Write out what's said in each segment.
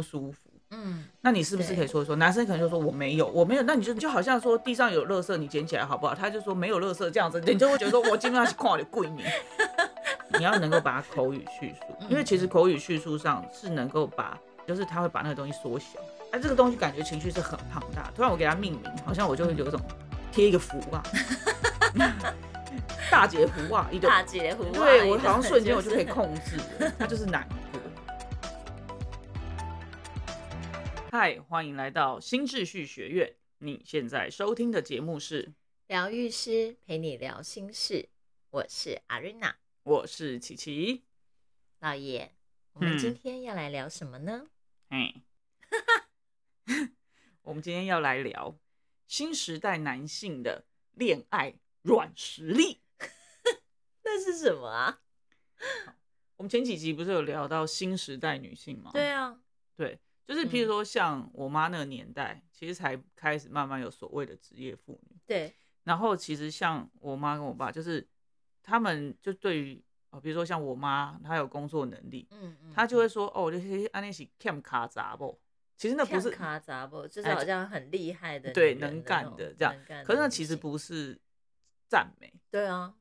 不舒服。嗯，那你是不是可以说一说？男生可能就说我没有，我没有，那你就就好像说地上有垃圾，你捡起来好不好？他就说没有垃圾这样子，你就会觉得说我今天要去看我的闺蜜。你要能够把它口语叙述，因为其实口语叙述上是能够把，就是他会把那个东西缩小。哎，这个东西感觉情绪是很庞大。突然我给他命名，好像我就会有一种贴一个符啊，大姐符啊，一个大姐符啊，对我好像瞬间我就可以控制了，它就是难嗨，欢迎来到新秩序学院。你现在收听的节目是疗愈师陪你聊心事，我是阿瑞娜，我是琪琪。老爷，我们嗯今天要来聊什么呢？哎，我们今天要来聊新时代男性的恋爱软实力。那是什么啊？我们前几集不是有聊到新时代女性吗？对啊，对，就是譬如说像我妈那个年代，其实才开始慢慢有所谓的职业妇女。对，然后其实像我妈跟我爸，就是他们就对于哦，比如说像我妈，她有工作能力，嗯嗯，她就会说哦，那些安那是 cam 卡杂不？其实那不是，卡杂不，就是哎好像很厉害的女对能干的这样可是那其实不是赞美，对啊，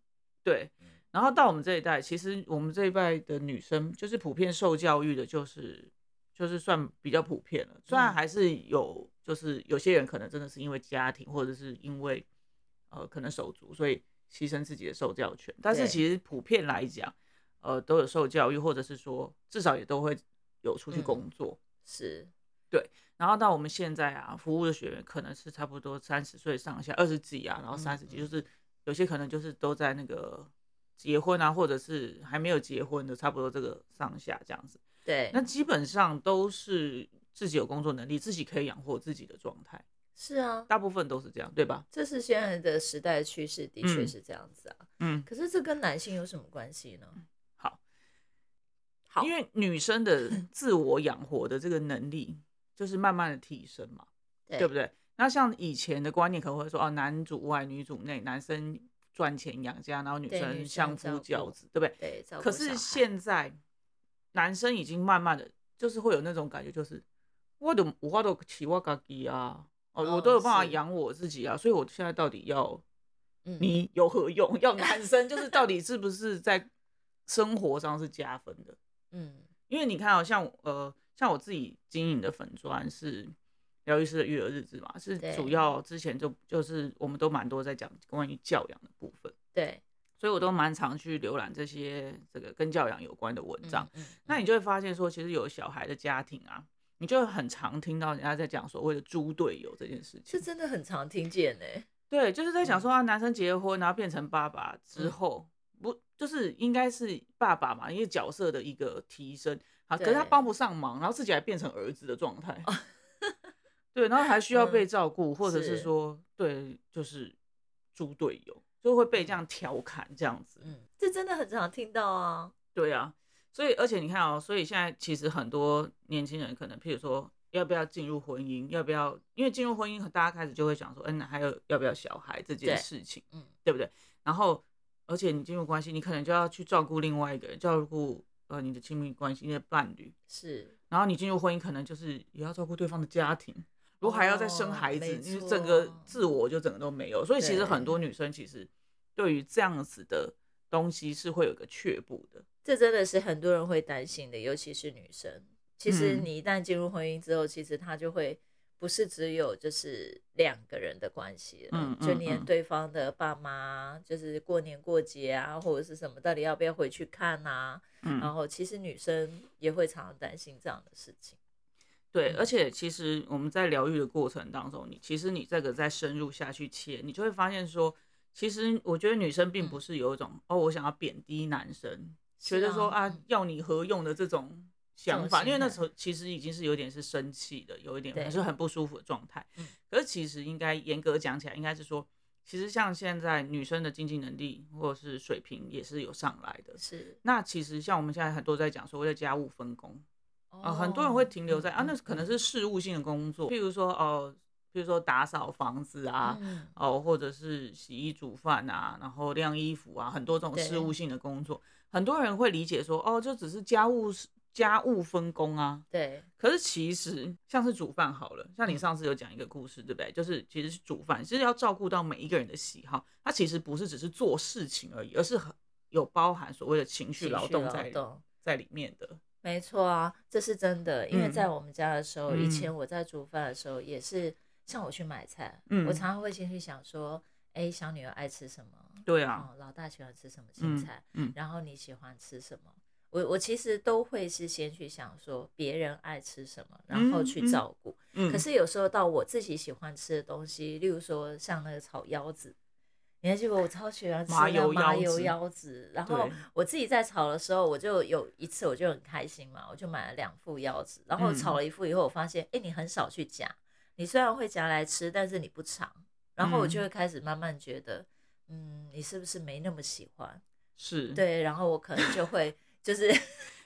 对嗯。然后到我们这一代，其实我们这一代的女生，就是普遍受教育的，就是就是算比较普遍了。虽然嗯还是有，就是有些人可能真的是因为家庭，或者是因为呃可能手足，所以牺牲自己的受教权。但是其实普遍来讲，呃，都有受教育，或者是说至少也都会有出去嗯工作。是，对然后到我们现在啊，服务的学员可能是差不多三十岁上下，二十几啊，然后嗯三十几，嗯就是有些可能就是都在那个结婚啊，或者是还没有结婚的，差不多这个上下这样子。对，那基本上都是自己有工作能力，自己可以养活自己的状态，是啊，大部分都是这样，对吧？这是现在的时代趋势，的确嗯是这样子啊。嗯，可是这跟男性有什么关系呢？好，好，因为女生的 自我养活的这个能力，就是慢慢的提升嘛。对不对？那像以前的观念可能会说，哦，男主外女主内，男生赚钱养家，然后女生生相夫教子，对不对？对，可是现在男生已经慢慢的，就是会有那种感觉，就是我的我花都起我自己啊，哦，我哦都有办法是。养我自己啊，所以我现在到底要嗯。你有何用？要男生就是到底是不是在生活上是加分的？嗯。因为你看哦，像呃，像我自己经营的粉砖是疗愈师的育儿日志嘛，是主要之前就就是我们都蛮多在讲关于教养的部分，对所以我都蛮常去浏览这些这个跟教养有关的文章。嗯嗯那你就会发现说，其实有小孩的家庭啊，你就会很常听到人家在讲所谓的猪队友这件事情。是真的很常听见呢。对，就是在讲说啊，男生结婚然后变成爸爸之嗯。后，不就是应该是爸爸嘛，因为角色的一个提升，好，可是他帮不上忙，然后自己还变成儿子的状态，对，然后还需要 被嗯照顾，或者是是。说，对，就是猪队友，就会被这样调侃这样子，嗯，这真的很常听到啊。对啊，所以而且你看哦，所以现在其实很多年轻人可能，譬如说要不要进入婚姻，要不要，因为进入婚姻，大家开始就会想说，嗯，还有要不要小孩这件事情，嗯，对不对？然后，而且你进入关系，你可能就要去照顾另外一个人，照顾呃你的亲密关系、你的伴侣，是，然后你进入婚姻，可能就是也要照顾对方的家庭，如果还要再生哦孩子，没你整个自我就整个都没有。所以其实很多女生其实对于这样子的东西是会有个却步的。这真的是很多人会担心的，尤其是女生。其实嗯你一旦进入婚姻之后，其实她就会不是只有就是两个人的关系了，嗯嗯嗯就连对方的爸妈，就是过年过节啊，或者是什么，到底要不要回去看啊？然嗯，后其实女生也会常常担心这样的事情。对，嗯。而且其实我们在疗愈的过程当中，你其实你这个再深入下去切，你就会发现说，其实我觉得女生并不嗯。是有一种、哦，我想要贬低男生，觉是得说啊嗯。要你何用的这种想法，因为那时候其实已经是有点是生气的，有一点是很不舒服的状态嗯。可是其实应该严格讲起来，应该是说，其实像现在女生的经济能力或者是水平也是有上来的。是。那其实像我们现在很多在讲所谓的家务分工，哦。啊，很多人会停留在啊，那可能是是事务性的工作，譬如说哦，譬如说打扫房子啊，嗯。哦，或者是洗衣煮饭啊，然后晾衣服啊，很多这种事务性的工作，很多人会理解说，哦，就只是家务家务分工啊。对，可是其实像是煮饭好了，像你嗯。上次有讲一个故事，对不对？就是其实是煮饭，其实要照顾到每一个人的喜好，它其实不是只是做事情而已，而是很有包含所谓的情绪劳劳动在动。在里面的。没错啊，这是真的。因为嗯在我们家的时候，以嗯前我在煮饭的时候，也是像我去买菜，嗯我常常会先去想说，哎，小女儿爱吃什么？对啊，哦，老大喜欢吃什么青嗯菜？嗯然后你喜欢吃什么？我我其实都会是先去想说别人爱吃什么，然后去照顾。嗯，可是有时候到我自己喜欢吃的东西，例如说像那个炒腰子，你还记得我超喜欢吃麻油麻油腰子，然后我自己在炒的时候，我就有一次我就很开心嘛，我就买了两副腰子，然后嗯。炒了一副以后，我发现哎、诶你很少去夹，你虽然会夹来吃，但是你不尝，然后我就嗯。会开始慢慢觉得，嗯，你是不是没那么喜欢？是，对，然后我可能就会 就是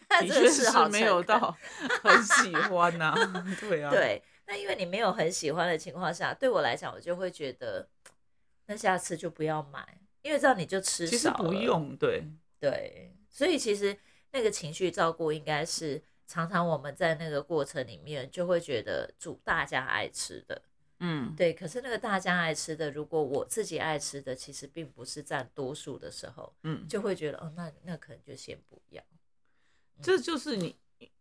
这的确个是好是没有到很喜欢呐、对啊，，对，那因为你没有很喜欢的情况下，对我来讲，我就会觉得，那下次就不要买，因为这样你就吃其实少了。不用，对，对，所以其实那个情绪照顾应该是常常我们在那个过程里面就会觉得煮大家爱吃的，嗯，对。可是那个大家爱吃的，如果我自己爱吃的，其实并不是占多数的时候，嗯，就会觉得哦，那那可能就先不要。这就是你，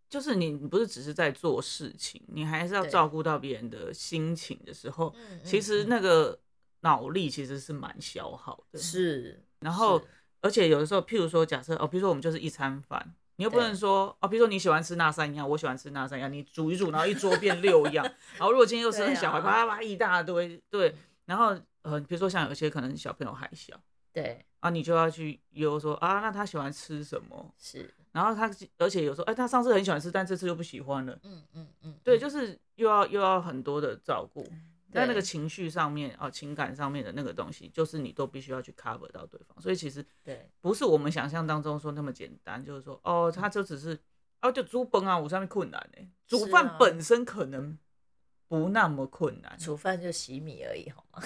就是你，不是只是在做事情，你还是要对照顾到别人的心情的时候，嗯其实那个脑力其实是蛮消耗的。，是，然后而且有的时候，譬如说，假设哦，比如说我们就是一餐饭。你又不能说哦，比如说你喜欢吃那三样，我喜欢吃那三样，你煮一煮，然后一桌变六样。然后如果今天又生对小孩，啊啪啪啪一大堆，对。然后呃，比如说像有些可能小朋友还小对，啊，你就要去悠说啊，那他喜欢吃什么？是，然后他，而且有时候，哎，他上次很喜欢吃，但这次又不喜欢了。嗯嗯嗯，对，嗯就是又要又要很多的照顾，在那个情绪上面啊、情感上面的那个东西，就是你都必须要去 cover 到对方。所以其实对不是我们想象当中说那么简单，就是说哦，他就只是哦就煮崩啊，我上面困难呢。煮饭本身可能不那么困难，煮饭就洗米而已，好吗？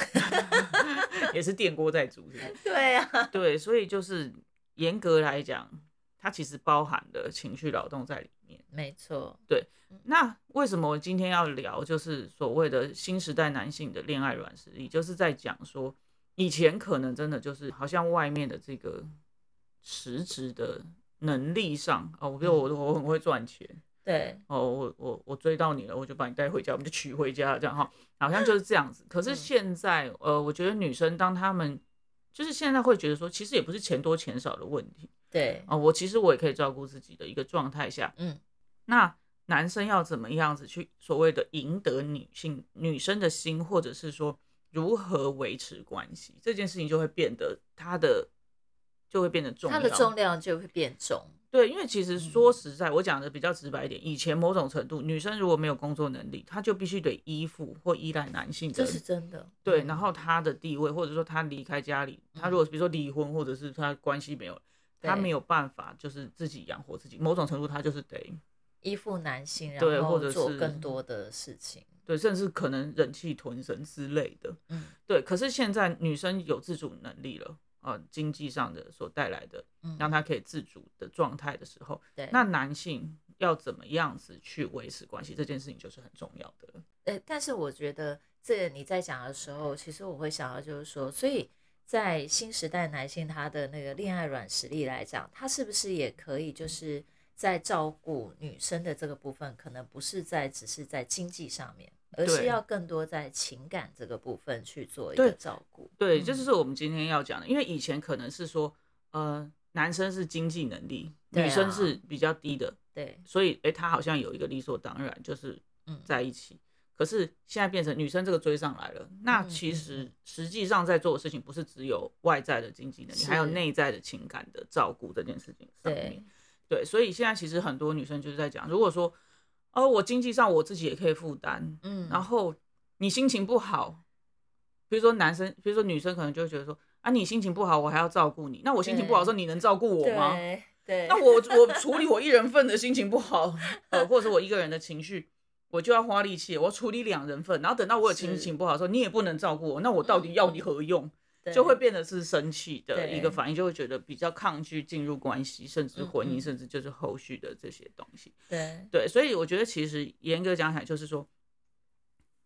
也是电锅在煮，是不是？对啊，对，所以就是严格来讲，它其实包含的情绪劳动在里面。没错，对那为什么我今天要聊，就是所谓的新时代男性的恋爱软实力，就是在讲说，以前可能真的就是好像外面的这个实质的能力上，哦，比如我我很会赚钱，对，哦，我我我追到你了，我就把你带回家，我们就娶回家，这样哈，好像就是这样子。可是嗯现在，呃，我觉得女生当她们就是现在会觉得说，其实也不是钱多钱少的问题对，啊、我其实我也可以照顾自己的一个状态下，嗯，那男生要怎么样子去所谓的赢得女性女生的心，或者是说如何维持关系，这件事情就会变得他的就会变得重要。它的重量就会变重，对，因为其嗯实说实在，我讲的比较直白一点，以前某种程度，女生如果没有工作能力，她就必须得依附或依赖男性的这是真的。对，嗯然后她的地位，或者说她离开家里，她如果比如说离婚，或者是她关系没有，她对没有办法就是自己养活自己，某种程度他就是得依附男性，然对后或者做更多的事情。对，甚至可能忍气吞声之类的。嗯，对，可是现在女生有自主能力了，呃，经济上的所带来的，嗯让她可以自主的状态的时候，对，那男性要怎么样子去维持关系，这件事情就是很重要的了。呃，但是我觉得这个你在讲的时候，其实我会想到就是说，所以在新时代男性他的那个恋爱软实力来讲，他是不是也可以就是在照顾女生的这个部分，可能不是在只是在经济上面，而是要更多在情感这个部分去做一个照顾。对，嗯这就是我们今天要讲的，因为以前可能是说，呃，男生是经济能力，女生啊是比较低的，对，所以哎，他好像有一个理所当然就是嗯在一起。可是现在变成女生这个追上来了，那其实实际上在做的事情不是只有外在的经济能力，还有内在的情感的照顾这件事情上对面。对，所以现在其实很多女生就是在讲，如果说哦，我经济上我自己也可以负担，嗯，然后你心情不好，比如说男生，比如说女生可能就会觉得说啊，你心情不好，我还要照顾你，那我心情不好的时候，你能照顾我吗？对对，那我我处理我一人份的心情不好，呃，或者是我一个人的情绪，我就要花力气，我要处理两人份，然后等到我有心情不好的时候，你也不能照顾我，那我到底要你何用？对就会变得是生气的一个反应，就会觉得比较抗拒进入关系，甚至婚姻，嗯嗯甚至就是后续的这些东西。对，对，所以我觉得其实严格讲起来，就是说，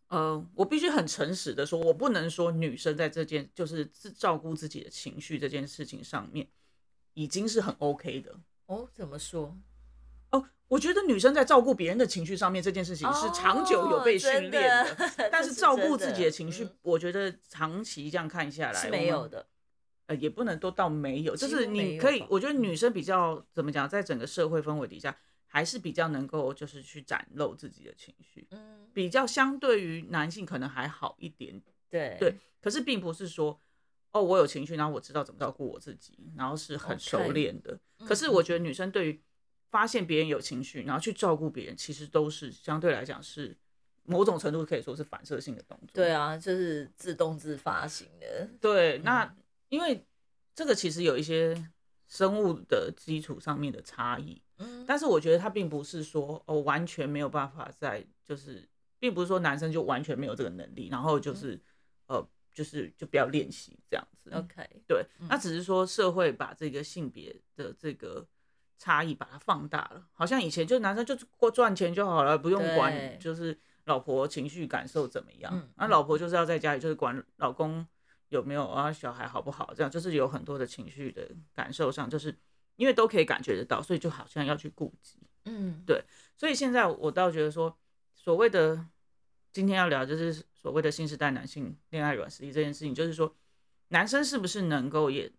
呃，我必须很诚实的说，我不能说女生在这件就是自照顾自己的情绪这件事情上面已经是很 OK 的。哦，怎么说？哦，我觉得女生在照顾别人的情绪上面这件事情是长久有被训练的，哦的 但是照顾自己的情绪，嗯我觉得长期这样看下来是没有的。呃，也不能都到没有，就是你可以，我觉得女生比较怎么讲，在整个社会氛围底下，还是比较能够就是去展露自己的情绪，嗯，比较相对于男性可能还好一点。对对可是并不是说，哦，我有情绪，然后我知道怎么照顾我自己，然后是很熟练的。嗯可是我觉得女生对于发现别人有情绪，然后去照顾别人，其实都是相对来讲是某种程度可以说是反射性的动作。对啊，就是自动自发型的。对，嗯那因为这个其实有一些生物的基础上面的差异，嗯，但是我觉得它并不是说哦完全没有办法在，就是并不是说男生就完全没有这个能力，然后嗯就是、呃就是就不要练习这样子。OK，对，嗯那只是说社会把这个性别的这个差异把它放大了，好像以前就男生就过赚钱就好了，不用对管就是老婆情绪感受怎么样，嗯。那、老婆就是要在家里就是管老公有没有啊小孩好不好，这样就是有很多的情绪的感受上，就是因为都可以感觉得到，所以就好像要去顾及。嗯，对所以现在我倒觉得说，所谓的今天要聊就是所谓的新时代男性恋爱软实力这件事情，就是说男生是不是能够也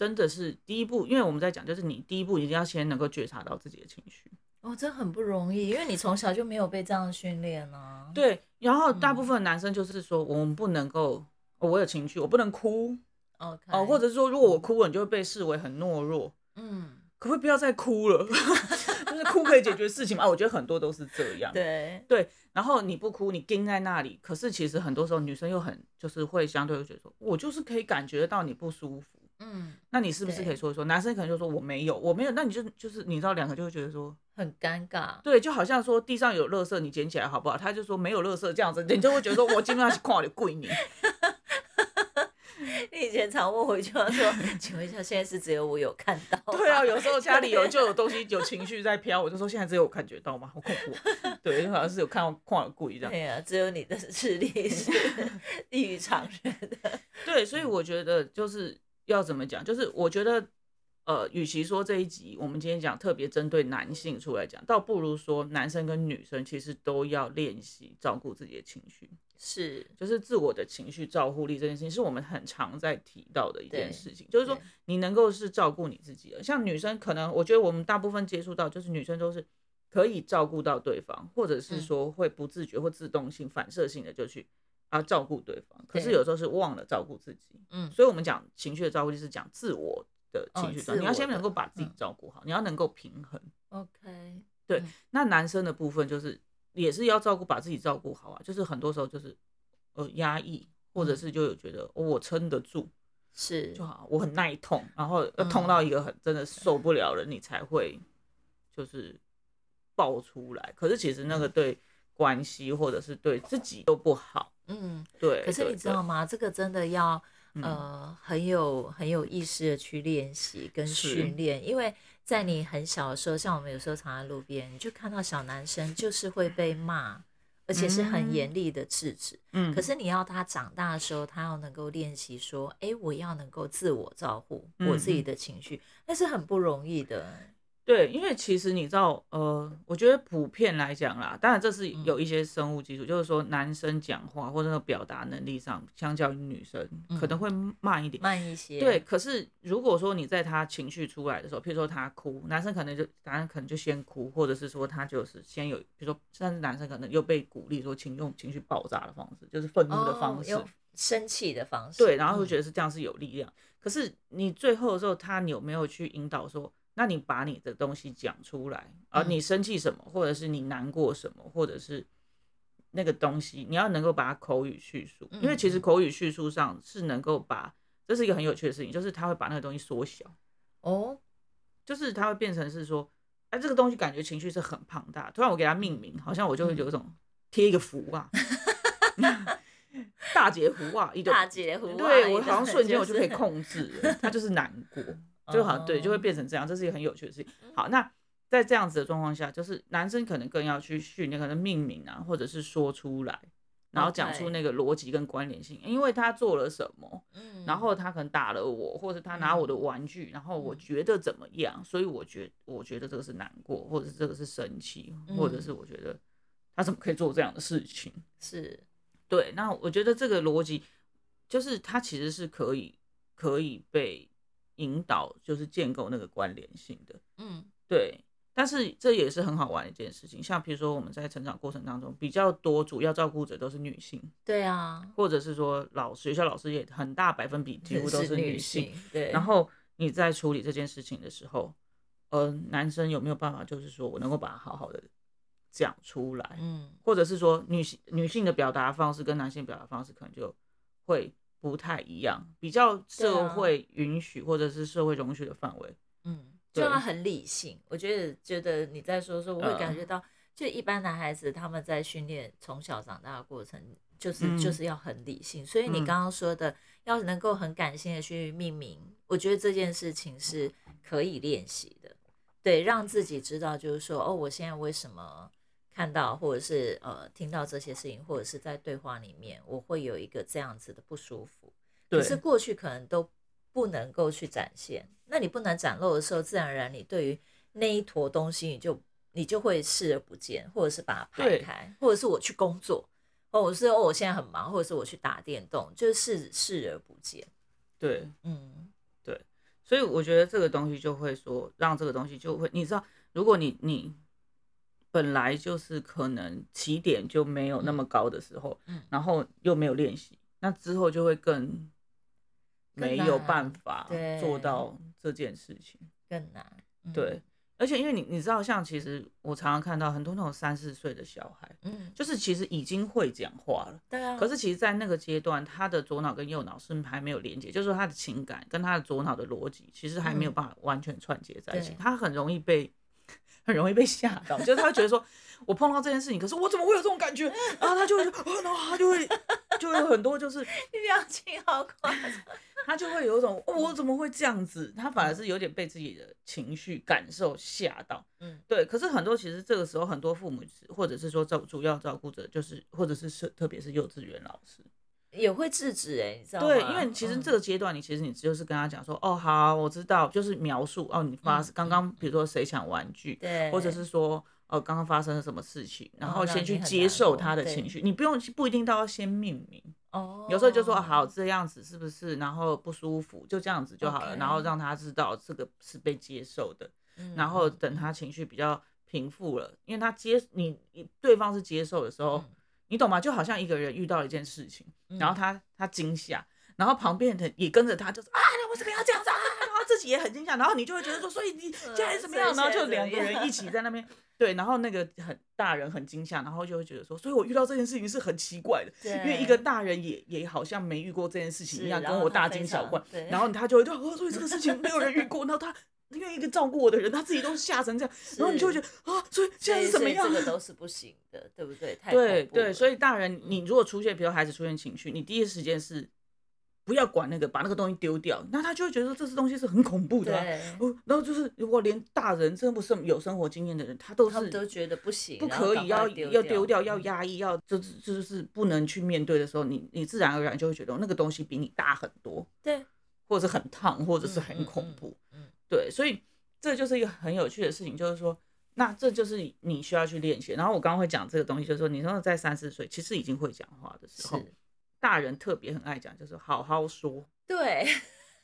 真的是第一步，因为我们在讲就是你第一步一定要先能够觉察到自己的情绪，哦，这很不容易，因为你从小就没有被这样训练啊。对，然后大嗯部分男生就是说我们不能够。哦我有情绪，我不能哭，OK，哦，或者是说，如果我哭了，你就会被视为很懦弱。嗯，可不可以不要再哭了？就是哭可以解决事情嘛？啊我觉得很多都是这样。对，然后你不哭，你盯在那里，可是其实很多时候女生又很就是会相对会觉得说，我就是可以感觉到你不舒服，嗯，那你是不是可以说一说？男生可能就说我没有，我没有，那你就就是你知道两个就会觉得说，很尴尬。对，就好像说地上有垃圾你捡起来好不好？他就说没有垃圾这样子，你就会觉得说我今天是看我的贵你，你以前常问我一句话说：“请问一下，现在是只有我有看到？”对啊，有时候家里有就有东西有情绪在飘，我就说现在只有我感觉到吗？好恐怖，对，就好像是有看到看我的贵这样对。啊、只有你的视力是 异于常人的。对，所以我觉得就是要怎么讲，就是我觉得，呃，与其说这一集我们今天讲特别针对男性出来讲，倒不如说男生跟女生其实都要练习照顾自己的情绪，是，就是自我的情绪照护力这件事情，是我们很常在提到的一件事情。就是说，你能够是照顾你自己的，像女生可能，我觉得我们大部分接触到，就是女生都是可以照顾到对方，或者是嗯。说会不自觉或自动性、反射性的就去啊照顾对方，可是有时候是忘了照顾自己。嗯，所以我们讲情绪的照顾就是讲自我的情绪你要先能够把自己嗯照顾好，你要能够平衡。OK，对嗯那男生的部分就是也是要照顾，把自己照顾好啊，就是很多时候就是呃压抑，或者嗯是就有觉得、哦我撑得住是就好，我很耐痛，然后要痛嗯到一个很真的受不了了，你才会就是爆出来。可是其实那个对关系或者是对自己都不好。嗯，对，可是你知道吗？这个真的要嗯呃很有很有意识的去练习跟训练，因为在你很小的时候，像我们有时候常在路边，你就看到小男生就是会被骂，而且是很嗯严厉的制止。嗯，可是你要他长大的时候，他要能够练习说，哎，我要能够自我照顾我自己的情绪，那是很不容易的。对，因为其实你知道，呃，我觉得普遍来讲啦，当然这是嗯有一些生物基础，就是说男生讲话或者那个表达能力上，相较于女生可能嗯会慢一点。慢一些，对，，可是如果说你在他情绪出来的时候，譬如说他哭，男生可能就男生可能就先哭，或者是说他就是先有，比如说甚至男生可能又被鼓励说，请用情绪爆炸的方式，就是愤怒的方式，生气的方式，对，然后会嗯觉得是这样是有力量。可是你最后的时候，他你有没有去引导说，那你把你的东西讲出来，而、嗯。你生气什么，或者是你难过什么，或者是那个东西，你要能够把它口语叙述，因为其实口语叙述上是能够把，这是一个很有趣的事情，就是他会把那个东西缩小，哦，就是它会变成是说，哎，这个东西感觉情绪是很庞大，突然我给它命名，好像我就会有一种贴一个符啊。大截胡啊，一个大截胡啊，对我好像瞬间我就就可以控制了，他就是难过，就好像对，就会哦变成这样，这是一个很有趣的事情。好，那在这样子的状况下，就是男生可能更要去训练，可能命名啊，或者是说出来，然后讲出那个逻辑跟关联性，因为他做了什么，嗯。然后他可能打了我，或者他拿我的玩具，然后我嗯。觉得怎么样，所以我觉我觉得这个是难过，或者是这个是生气，或者嗯。是我觉得他怎么可以做这样的事情。是。对，那我觉得这个逻辑就是他其实是可以可以被引导，就是建构那个关联性的。嗯对，但是这也是很好玩的一件事情。像比如说我们在成长过程当中，比较多主要照顾者都是女性，对啊，或者是说老师学校老师也很大百分比几乎都是女性，对，然后你在处理这件事情的时候，呃，男生有没有办法，就是说我能够把它好好的讲出来？嗯或者是说女性女性的表达方式跟男性表达方式可能就会不太一样，比较社啊会允许或者是社会容许的范围。嗯，就对要很理性。我觉得觉得你在说的时候，我会感嗯觉到，就一般男孩子他们在训练从小长大的过程，就是、就嗯是要很理性。所以你嗯刚刚说的，要能够很感性的去命名，我觉得这件事情是可以练习的。对，让自己知道，就是说，哦，我现在为什么看到或者是呃听到这些事情，或者是在对话里面，我会有一个这样子的不舒服。可是过去可能都不能够去展现，那你不能展露的时候，自然而然你对于那一坨东西，你就你就会视而不见，或者是把它排开，或者是我去工作，或者是哦我现在很忙，或者是我去打电动，就是视视而不见。对，嗯对所以我觉得这个东西就会说，让这个东西就会，你知道，如果你你本来就是可能起点就没有那么高的时候，嗯然后又没有练习，那之后就会更更没有办法做到这件事情。更难。嗯对，，而且因为你你知道，像其实我常常看到很多那种三四岁的小孩，嗯，就是其实已经会讲话了，对啊。可是其实，在那个阶段，他的左脑跟右脑是还没有连接，就是说他的情感跟他的左脑的逻辑，其实还没有嗯办法完全串接在一起对，他很容易被。很容易被吓到，就是他会觉得说，我碰到这件事情，可是我怎么会有这种感觉？然后他就会然后他就会就会有很多就是你表情好夸张。他就会有一种、哦我怎么会这样子？他反而是有点被自己的情绪感受吓到。嗯对，可是很多其实这个时候很多父母或者是说照主要照顾者，就是或者是是特别是幼稚园老师，也会制止哎、你知道吗？对，因为其实嗯。这个阶段你其实你就是跟他讲说，哦好，我知道，就是描述哦你发嗯刚刚比如说谁抢玩具，对，或者是说哦刚刚发生了什么事情，然哦后先去接受他的情绪，你不用不一定都要先命名。哦，有时候就说好这样子是不是，然后不舒服，就这样子就好了然后让他知道这个是被接受的，嗯，然后嗯。等他情绪比较平复了，因为他接你你对方是接受的时候，嗯你懂吗？就好像一个人遇到了一件事情，然后嗯他他惊吓，然后旁边的也跟着他，就是啊你为什么要这样子啊？然后自己也很惊吓，然后你就会觉得说，所以你现在怎么样？然后就两个人一起在那边。对，然后那个很大人很惊吓，然后就会觉得说，所以我遇到这件事情是很奇怪的，因为一个大人也也好像没遇过这件事情一样，跟我大惊小怪，然后他就会说，哦，所以这个事情没有人遇过，然后他因为一个照顾我的人，他自己都吓成这样，然后你就会觉得啊，所以现在是怎么样这？个都是不行的，对不对？太对对，所以以大人，你如果出现，比如孩子出现情绪，你第一时间是不要管那个，把那个东西丢掉，那他就会觉得说这是东西是很恐怖的、啊。对，哦，然后就是如果连大人真不是有生活经验的人，他都他们都觉得不行，不可以要要丢掉，要嗯压抑，要就是就是不能去面对的时候，你你自然而然就会觉得那个东西比你大很多，对，或者是很烫，或者是嗯很嗯嗯恐怖。嗯对，所以这就是一个很有趣的事情，就是说，那这就是你需要去练习。然后我刚刚会讲这个东西，就是说，你说在三四岁其实已经会讲话的时候，大人特别很爱讲，就是好好说。对。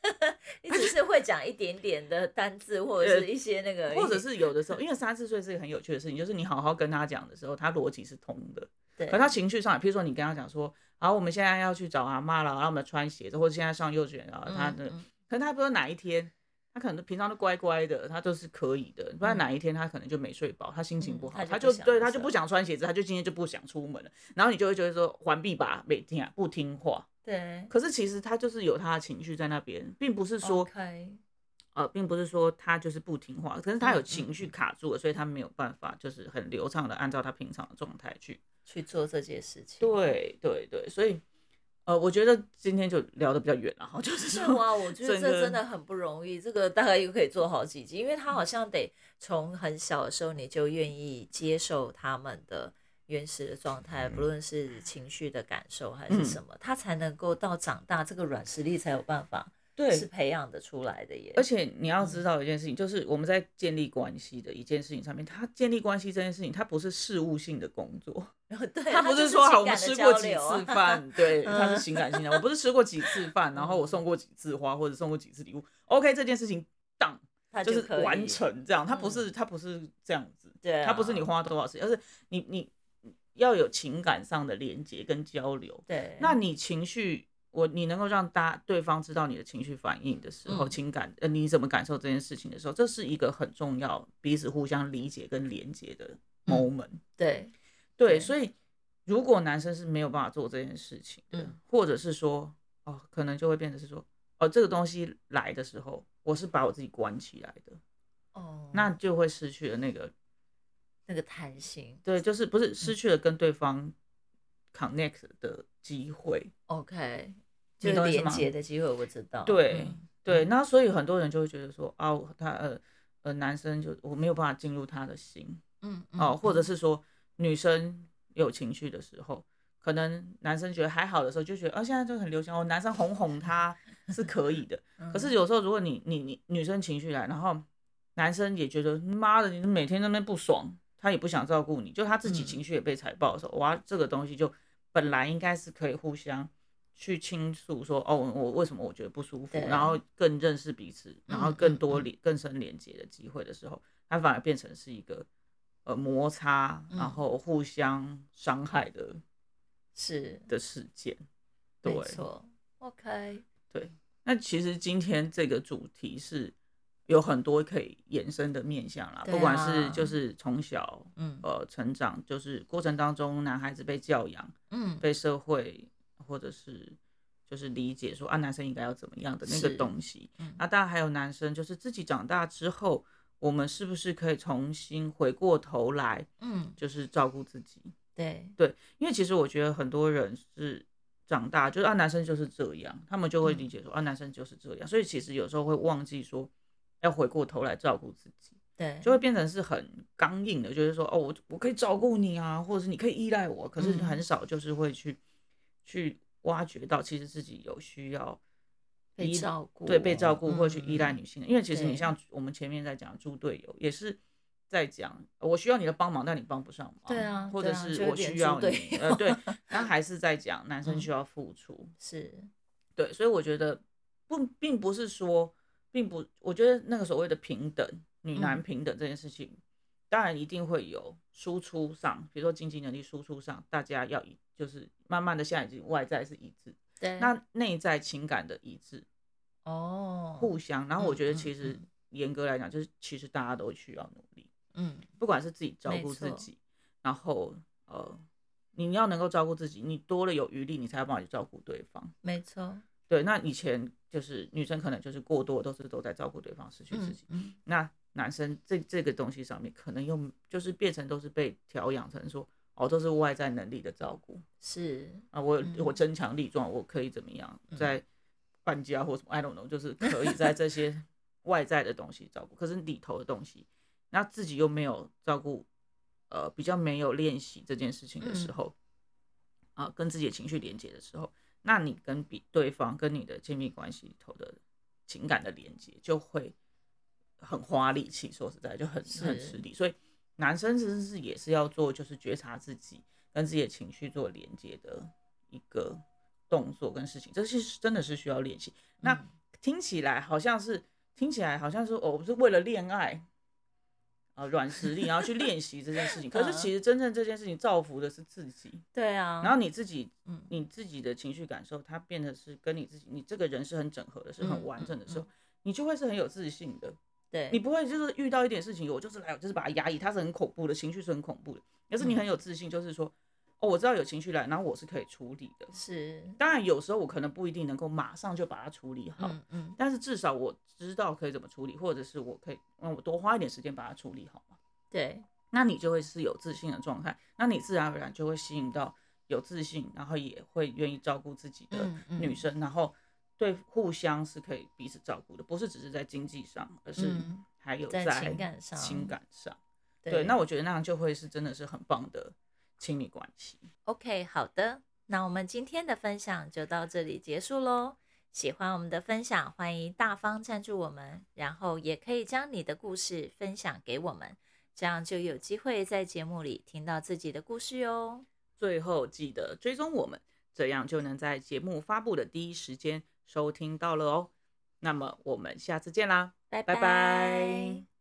你只是会讲一点点的单字，或者是一些那个，或者是有的时候，因为三四岁是一个很有趣的事情，就是你好好跟他讲的时候，他逻辑是通的，对，可他情绪上，譬如说你跟他讲说，好，我们现在要去找阿妈了，然后我们穿鞋子，或者现在上幼稚园了，他的，嗯嗯可能他不知道哪一天，他可能平常都乖乖的，他都是可以的，不然哪一天他可能就没睡饱，他心情不好，嗯他就对他就不想穿鞋子，他就今天就不想出门了，然后你就会觉得说环闭吧，每天啊不听话，对，可是其实他就是有他的情绪在那边，并不是说呃，并不是说他就是不听话，可是他有嗯情绪卡住了，所以他没有办法就是很流畅的按照他平常的状态去。去做这件事情，对对对，所以呃，我觉得今天就聊得比较远了哈，就是说，是哇，我觉得这真的很不容易，这个大概又可以做好几集，因为他好像得从很小的时候你就愿意接受他们的原始的状态，不论是情绪的感受还是什么，他才能够到长大，这个软实力才有办法对，是培养的出来的耶。而且你要知道一件事情，就是我们在建立关系的一件事情上面，它建立关系这件事情，它不是事务性的工作，对，它不是说好我们吃过几次饭，对，它是嗯情感性的。我不是吃过几次饭，然后我送过几次花，或者送过几次礼物，OK，这件事情当他就是完成这样，它不嗯是它不是这样子，对啊，它不是你花多少时间，而是你你要有情感上的连接跟交流。对，那你情绪，我你能够让大对方知道你的情绪反应的时候，嗯。情感呃你怎么感受这件事情的时候，这是一个很重要彼此互相理解跟连接的嗯。moment。对对，对。所以如果男生是没有办法做这件事情的，嗯。或者是说哦，可能就会变成是说哦，这个东西来的时候，我是把我自己关起来的，哦，那就会失去了那个那个弹性。对，就是不是嗯。失去了跟对方 connect 的机会。，OK，就是连接的机会，我知道，对嗯对，嗯。那所以很多人就会觉得说啊，他呃呃男生就我没有办法进入他的心。嗯哦，或者嗯。是说女生有情绪的时候，可能男生觉得还好的时候就觉得啊现在就很流行哦，男生哄哄他是可以的，可是嗯有时候如果你你你女生情绪来，然后男生也觉得妈的你每天在那边不爽，他也不想照顾你，就他自己嗯。情绪也被踩爆的时候，哇，这个东西就本来应该是可以互相去倾诉说，哦，我为什么我觉得不舒服，然后更认识彼此，然后嗯嗯嗯更多连、更深连接的机会的时候，它反而变成是一个呃摩擦，嗯。然后互相伤害的是。的事件。对没，错，OK，对那其实今天这个主题是有很多可以延伸的面向啦，对不管是啊就是从小嗯。呃成长，就是过程当中男孩子被教养、嗯，被社会或者是就是理解说啊男生应该要怎么样的那个东西。嗯。那当然还有男生，就是自己长大之后，我们是不是可以重新回过头来，嗯，就是照顾自己？对。对，因为其实我觉得很多人是长大就是啊，男生就是这样，他们就会嗯理解说、啊，男生就是这样，所以其实有时候会忘记说要回过头来照顾自己，对，就会变成是很刚硬的，就是说哦，我我可以照顾你啊，或者是你可以依赖我，可是嗯。很少就是会去、去挖掘到其实自己有需要被照顾，对被照顾或去依赖嗯女性的，因为其实你像我们前面在讲猪队友，也是在讲我需要你的帮忙，但你帮不上忙，对啊或者是我需要你，呃，对，他还是在讲男生嗯。需要付出，是，对，所以我觉得不并不是说，并不，我觉得那个所谓的平等，女男嗯。平等这件事情，当然一定会有输出上，比如说经济能力输出上，大家要一就是慢慢的现在已经外在是一致，对，那内在情感的一致，哦，互相，然后我觉得嗯其实嗯严格来讲，就是其实大家都需要努力，嗯，不管是自己照顾自己，然后呃，你要能够照顾自己，你多了有余力，你才有办法去照顾对方。没错，对，那以前就是女生可能就是过多都是都在照顾对方，失去自己。嗯，那男生这这个东西上面，可能又就是变成都是被调养成说，哦，都是外在能力的照顾。是，啊，我嗯我增强力壮，我可以怎么样，嗯。在搬家或什么，I don't know，就是可以在这些 外在的东西照顾，可是里头的东西，那自己又没有照顾，呃，比较没有练习这件事情的时嗯。候，啊，跟自己的情绪连接的时候，那你跟比对方跟你的亲密关系里头的情感的连接就会很花力气，说实在就很很是。吃力。所以男生其实是也是要做，就是觉察自己跟自己的情绪做连接的一个动作跟事情，这是真的是需要练习。那嗯听起来好像是听起来好像是哦，我是为了恋爱。啊，软实力，然后去练习这件事情。可是嗯其实真正这件事情造福的是自己。对啊，然后你自己，嗯你自己的情绪感受，它变得是跟你自己，你这个人是很整合的，是很嗯完整的时候，嗯你就会是很有自信的。对，你不会就是遇到一点事情，我就是来，我就是把它压抑，它是很恐怖的，情绪是很恐怖的。可是你嗯很有自信，就是说，哦，我知道有情绪来，然后我是可以处理的。是，当然，有时候我可能不一定能够马上就把它处理好，嗯嗯，但是至少我知道可以怎么处理，或者是我可以，嗯，我多花一点时间把它处理好嘛。对，那你就会是有自信的状态，那你自然而然就会吸引到有自信，然后也会愿意照顾自己的嗯嗯女生，然后对互相是可以彼此照顾的，不是只是在经济上，而是嗯还有在在情感上情感上。对，那我觉得那样就会是真的是很棒的亲密关系。OK，好的，那我们今天的分享就到这里结束喽。喜欢我们的分享，欢迎大方赞助我们，然后也可以将你的故事分享给我们，这样就有机会在节目里听到自己的故事哟。最后记得追踪我们，这样就能在节目发布的第一时间收听到了哦。那么我们下次见啦，拜拜拜